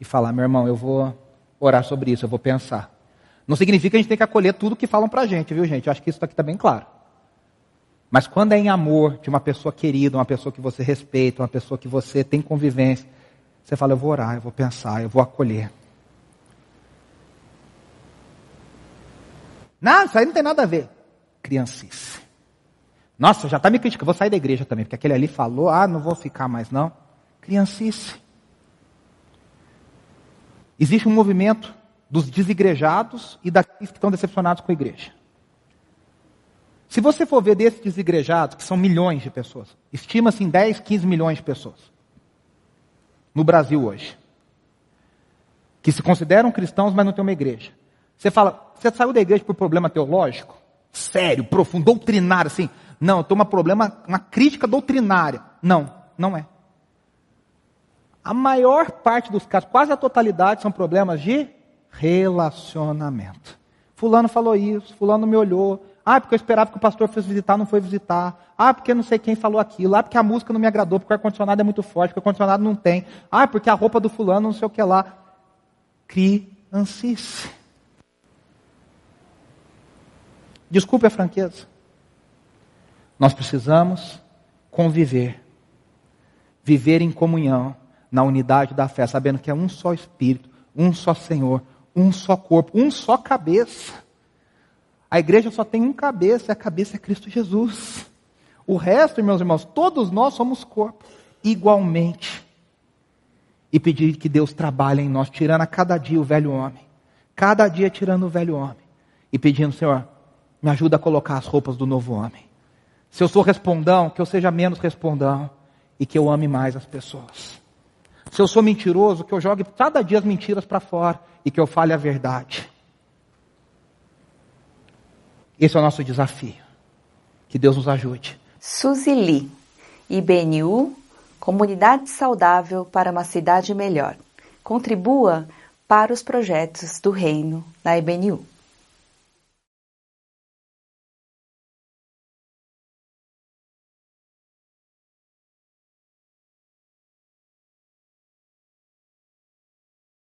e falar: meu irmão, eu vou orar sobre isso, eu vou pensar. Não significa que a gente tem que acolher tudo que falam para a gente, viu, gente? Eu acho que isso aqui está bem claro. Mas quando é em amor de uma pessoa querida, uma pessoa que você respeita, uma pessoa que você tem convivência, você fala: eu vou orar, eu vou pensar, eu vou acolher. Não, isso aí não tem nada a ver. Criancice. Nossa, já está me criticando, vou sair da igreja também, porque aquele ali falou, ah, não vou ficar mais não. Criancice. Existe um movimento dos desigrejados e daqueles que estão decepcionados com a igreja. Se você for ver desses desigrejados, que são milhões de pessoas, estima-se em 10, 15 milhões de pessoas no Brasil hoje, que se consideram cristãos, mas não têm uma igreja. Você fala, você saiu da igreja por problema teológico? Sério, profundo, doutrinário, assim. Não, eu tenho um problema, uma crítica doutrinária. Não, não é. A maior parte dos casos, quase a totalidade, são problemas de relacionamento. Fulano falou isso, fulano me olhou. Ah, porque eu esperava que o pastor fosse visitar, não foi visitar. Ah, porque não sei quem falou aquilo. Ah, porque a música não me agradou, porque o ar-condicionado é muito forte, porque o ar-condicionado não tem. Ah, porque a roupa do fulano não sei o que lá. Criancice. Desculpe a franqueza. Nós precisamos conviver, viver em comunhão, na unidade da fé, sabendo que é um só Espírito, um só Senhor, um só corpo, um só cabeça. A igreja só tem um cabeça, e a cabeça é Cristo Jesus. O resto, meus irmãos, todos nós somos corpo, igualmente. E pedir que Deus trabalhe em nós, tirando a cada dia o velho homem. Cada dia tirando o velho homem. E pedindo, Senhor, me ajuda a colocar as roupas do novo homem. Se eu sou respondão, que eu seja menos respondão e que eu ame mais as pessoas. Se eu sou mentiroso, que eu jogue cada dia as mentiras para fora e que eu fale a verdade. Esse é o nosso desafio. Que Deus nos ajude. Suzy Lee, IBNU, Comunidade Saudável para uma Cidade Melhor. Contribua para os projetos do Reino na IBNU.